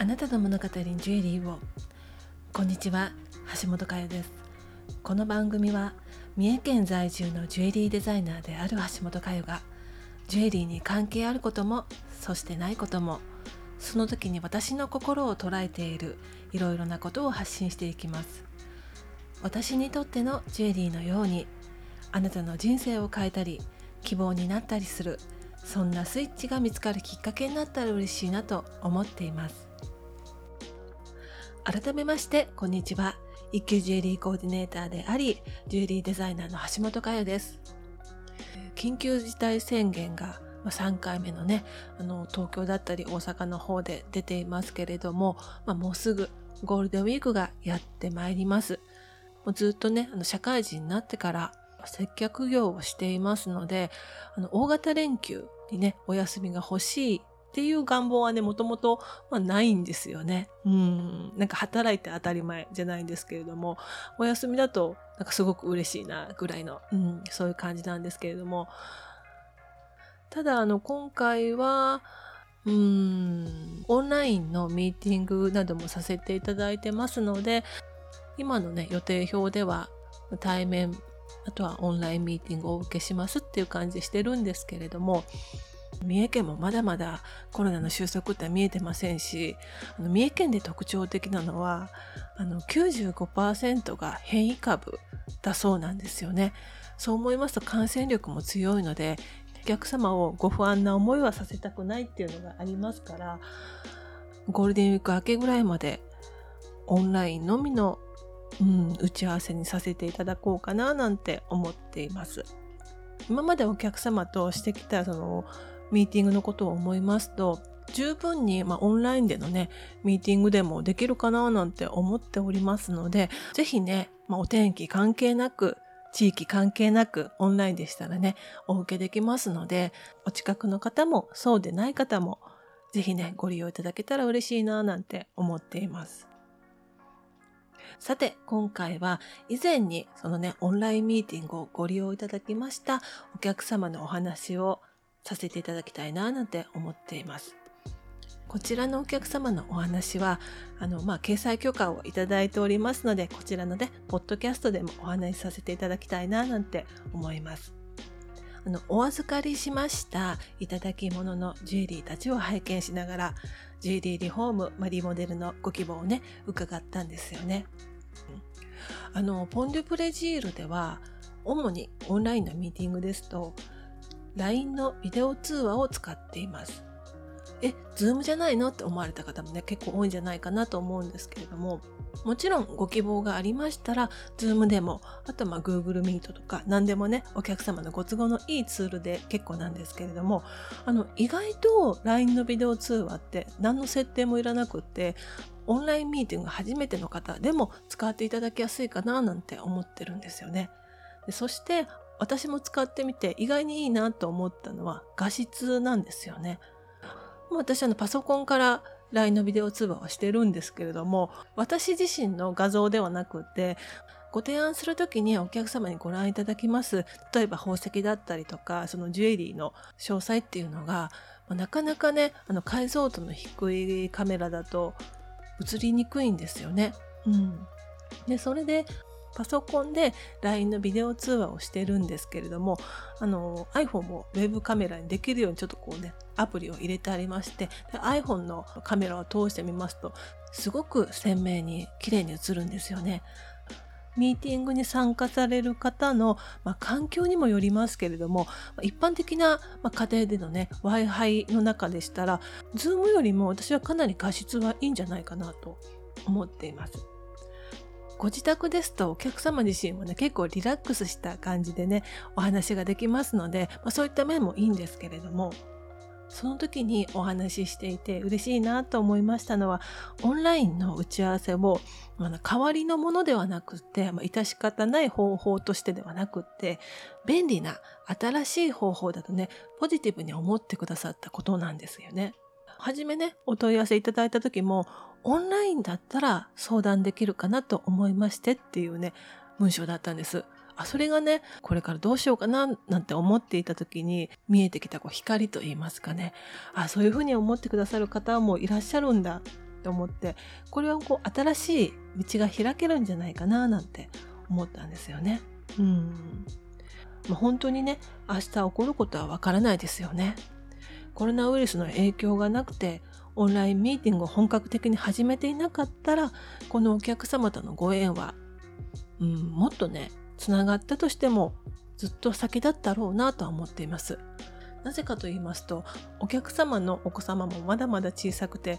あなたの物語にジュエリーを。こんにちは橋本佳代です。この番組は三重県在住のジュエリーデザイナーである橋本佳代がジュエリーに関係あることもそしてないこともその時に私の心を捉えているいろいろなことを発信していきます。私にとってのジュエリーのようにあなたの人生を変えたり希望になったりするそんなスイッチが見つかるきっかけになったら嬉しいなと思っています。改めましてこんにちは。一級ジュエリーコーディネーターでありジュエリーデザイナーの橋本佳代です。緊急事態宣言が3回目のねあの東京だったり大阪の方で出ていますけれども、まあ、もうすぐゴールデンウィークがやってまいります。もうずっとねあの社会人になってから接客業をしていますのであの大型連休にねお休みが欲しいっていう願望はねもともとないんですよね。うんなんか働いて当たり前じゃないんですけれどもお休みだとなんかすごく嬉しいなぐらいの、うん、そういう感じなんですけれどもただあの今回はうんオンラインのミーティングなどもさせていただいてますので今のね予定表では対面あとはオンラインミーティングをお受けしますっていう感じしてるんですけれども三重県もまだまだコロナの収束って見えてませんし三重県で特徴的なのはあの95%が変異株だそうなんですよね。そう思いますと感染力も強いのでお客様をご不安な思いはさせたくないっていうのがありますからゴールデンウィーク明けぐらいまでオンラインのみの、うん、打ち合わせにさせていただこうかななんて思っています。今までお客様としてきたそのミーティングのことを思いますと十分に、まあ、オンラインでのねミーティングでもできるかななんて思っておりますので是非ね、まあ、お天気関係なく地域関係なくオンラインでしたらねお受けできますのでお近くの方もそうでない方も是非ねご利用いただけたら嬉しいななんて思っています。さて、今回は以前にそのね、オンラインミーティングをご利用いただきましたお客様のお話をさせていただきたいななんて思っています。こちらのお客様のお話は、あの、まあ、掲載許可をいただいておりますので、こちらのね、ポッドキャストでもお話しさせていただきたいな、なんて思います。あの、お預かりしましたいただき物のジュエリーたちを拝見しながら、ジュエリーリフォーム、まあ、リモデルのご希望をね、伺ったんですよね。あの、ポンデュプレジールでは、主にオンラインのミーティングですと、LINE のビデオ通話を使っています。え、 Zoom じゃないのって思われた方もね、結構多いんじゃないかなと思うんですけれども、もちろんご希望がありましたら、ズームでも、あとまあ Google Meet とか何でもね、お客様のご都合のいいツールで結構なんですけれども、あの、意外と LINE のビデオ通話って何の設定もいらなくって、オンラインミーティング初めての方でも使っていただきやすいかななんて思ってるんですよね。でそして私も使ってみて意外にいいなと思ったのは画質なんですよね。私はパソコンから LINE のビデオ通話をしてるんですけれども私自身の画像ではなくてご提案する時にお客様にご覧いただきます例えば宝石だったりとかそのジュエリーの詳細っていうのがなかなかねあの解像度の低いカメラだと映りにくいんですよね。うん、でそれでパソコンで LINE のビデオ通話をしてるんですけれどもあの iPhone もウェブカメラにできるようにちょっとこうねアプリを入れてありまして iPhone のカメラを通してみますとすごく鮮明に綺麗に映るんですよね。ミーティングに参加される方の、まあ、環境にもよりますけれども、一般的な、ま、家庭でのね Wi-Fi の中でしたら Zoom よりも私はかなり画質はいいんじゃないかなと思っています。ご自宅ですとお客様自身もね結構リラックスした感じでねお話ができますので、まあ、そういった面もいいんですけれどもその時にお話ししていて嬉しいなと思いましたのはオンラインの打ち合わせを、まあ、代わりのものではなくて、まあ、致し方ない方法としてではなくって便利な新しい方法だとねポジティブに思ってくださったことなんですよね。はじめねお問い合わせいただいた時もオンラインだったら相談できるかなと思いましてっていうね、文章だったんです。あ、それがね、これからどうしようかななんて思っていた時に見えてきたこう光と言いますかね。あ、そういうふうに思ってくださる方もいらっしゃるんだ。と思ってこれはこう新しい道が開けるんじゃないかななんて思ったんですよね。うんまあ、本当にね明日起こることはわからないですよね。コロナウイルスの影響がなくてオンラインミーティングを本格的に始めていなかったらこのお客様とのご縁は、うん、もっとねつながったとしてもずっと先だったろうなとは思っています。なぜかと言いますとお客様のお子様もまだまだ小さくて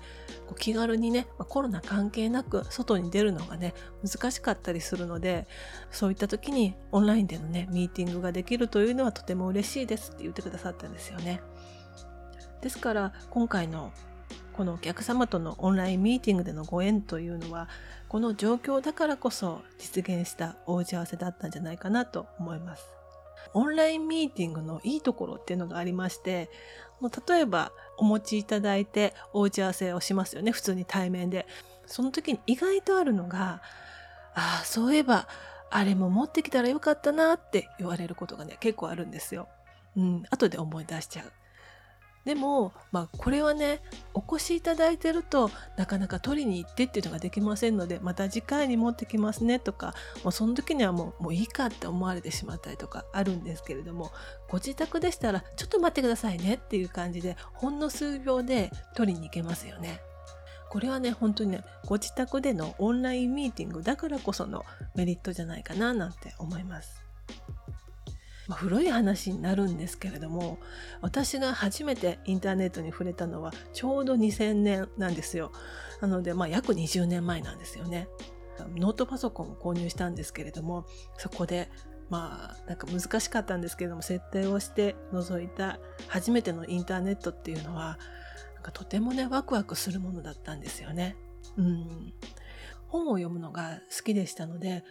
こう気軽にねコロナ関係なく外に出るのがね難しかったりするのでそういった時にオンラインでのねミーティングができるというのはとても嬉しいですって言ってくださったんですよね。ですから今回のこのお客様とのオンラインミーティングでのご縁というのはこの状況だからこそ実現したお打ち合わせだったんじゃないかなと思います。オンラインミーティングのいいところっていうのがありまして例えばお持ちいただいてお打ち合わせをしますよね普通に対面でその時に意外とあるのがああそういえばあれも持ってきたらよかったなって言われることがね結構あるんですよ。うん、後で思い出しちゃう。でも、まあ、これはねお越しいただいてるとなかなか取りに行ってっていうのができませんのでまた次回に持ってきますねとかもうその時にはもうもういいかって思われてしまったりとかあるんですけれどもご自宅でしたらちょっと待ってくださいねっていう感じでほんの数秒で取りに行けますよね。これはね本当にねご自宅でのオンラインミーティングだからこそのメリットじゃないかななんて思います。まあ、古い話になるんですけれども私が初めてインターネットに触れたのはちょうど2000年なんですよ。なのでまあ約20年前なんですよね。ノートパソコンを購入したんですけれどもそこでまあなんか難しかったんですけれども設定をして覗いた初めてのインターネットっていうのはなんかとてもねワクワクするものだったんですよね。うん、本を読むのが好きでしたので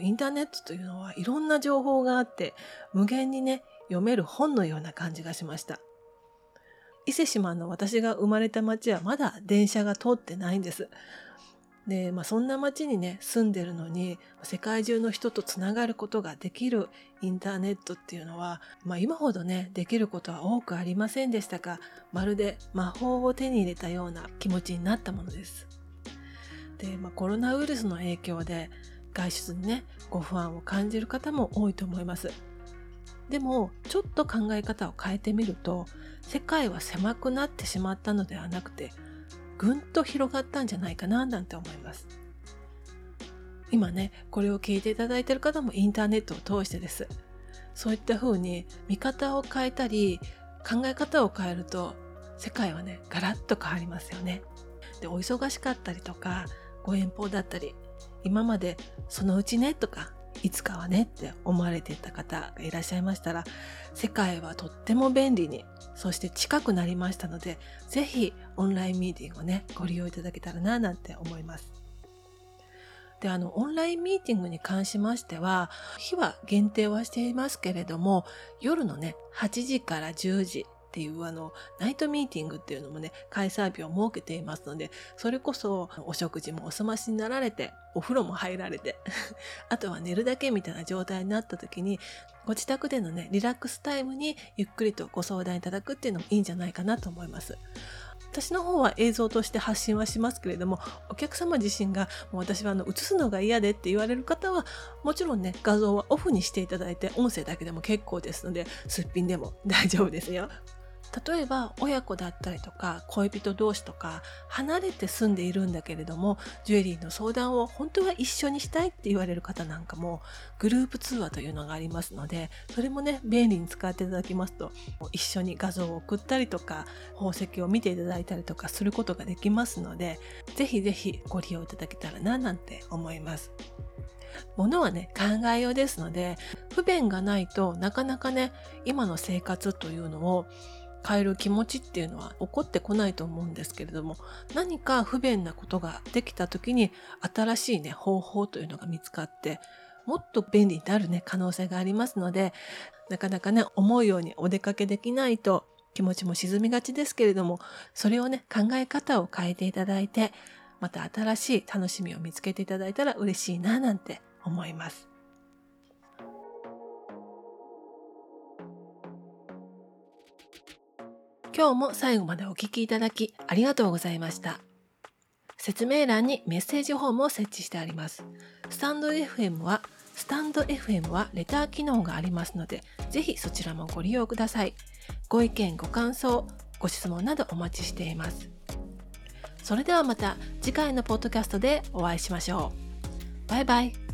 インターネットというのはいろんな情報があって無限にね読める本のような感じがしました。伊勢志摩の私が生まれた町はまだ電車が通ってないんです。で、まあ、そんな町にね住んでるのに世界中の人とつながることができるインターネットっていうのは、まあ、今ほどねできることは多くありませんでしたがまるで魔法を手に入れたような気持ちになったものです。で、まあ、コロナウイルスの影響で外出にねご不安を感じる方も多いと思います。でもちょっと考え方を変えてみると世界は狭くなってしまったのではなくてぐんと広がったんじゃないかななんて思います。今ねこれを聞いていただいている方もインターネットを通してです。そういった風に見方を変えたり考え方を変えると世界はねガラッと変わりますよね。でお忙しかったりとかご遠方だったり今までそのうちねとかいつかはねって思われていた方がいらっしゃいましたら世界はとっても便利にそして近くなりましたので是非オンラインミーティングをねご利用いただけたらななんて思います。であのオンラインミーティングに関しましては日は限定はしていますけれども夜のね8時から10時っていうあのナイトミーティングっていうのもね開催日を設けていますのでそれこそお食事もお済ましになられてお風呂も入られて あとは寝るだけみたいな状態になった時にご自宅でのねリラックスタイムにゆっくりとご相談いただくっていうのもいいんじゃないかなと思います。私の方は映像として発信はしますけれどもお客様自身がもう私はあの映すのが嫌でって言われる方はもちろんね画像はオフにしていただいて音声だけでも結構ですのですっぴんでも大丈夫ですよ。例えば親子だったりとか恋人同士とか離れて住んでいるんだけれどもジュエリーの相談を本当は一緒にしたいって言われる方なんかもグループ通話というのがありますのでそれもね便利に使っていただきますと一緒に画像を送ったりとか宝石を見ていただいたりとかすることができますのでぜひぜひご利用いただけたらななんて思います。ものはね考えようですので不便がないとなかなかね今の生活というのを変える気持ちっていうのは起こってこないと思うんですけれども何か不便なことができた時に新しいね方法というのが見つかってもっと便利になるね可能性がありますのでなかなかね思うようにお出かけできないと気持ちも沈みがちですけれどもそれをね考え方を変えていただいてまた新しい楽しみを見つけていただいたら嬉しいななんて思います。今日も最後までお聴きいただきありがとうございました。説明欄にメッセージフォームを設置してあります。スタンド FM はスタンド FM はレター機能がありますので、ぜひそちらもご利用ください。ご意見、ご感想、ご質問などお待ちしています。それではまた次回のポッドキャストでお会いしましょう。バイバイ。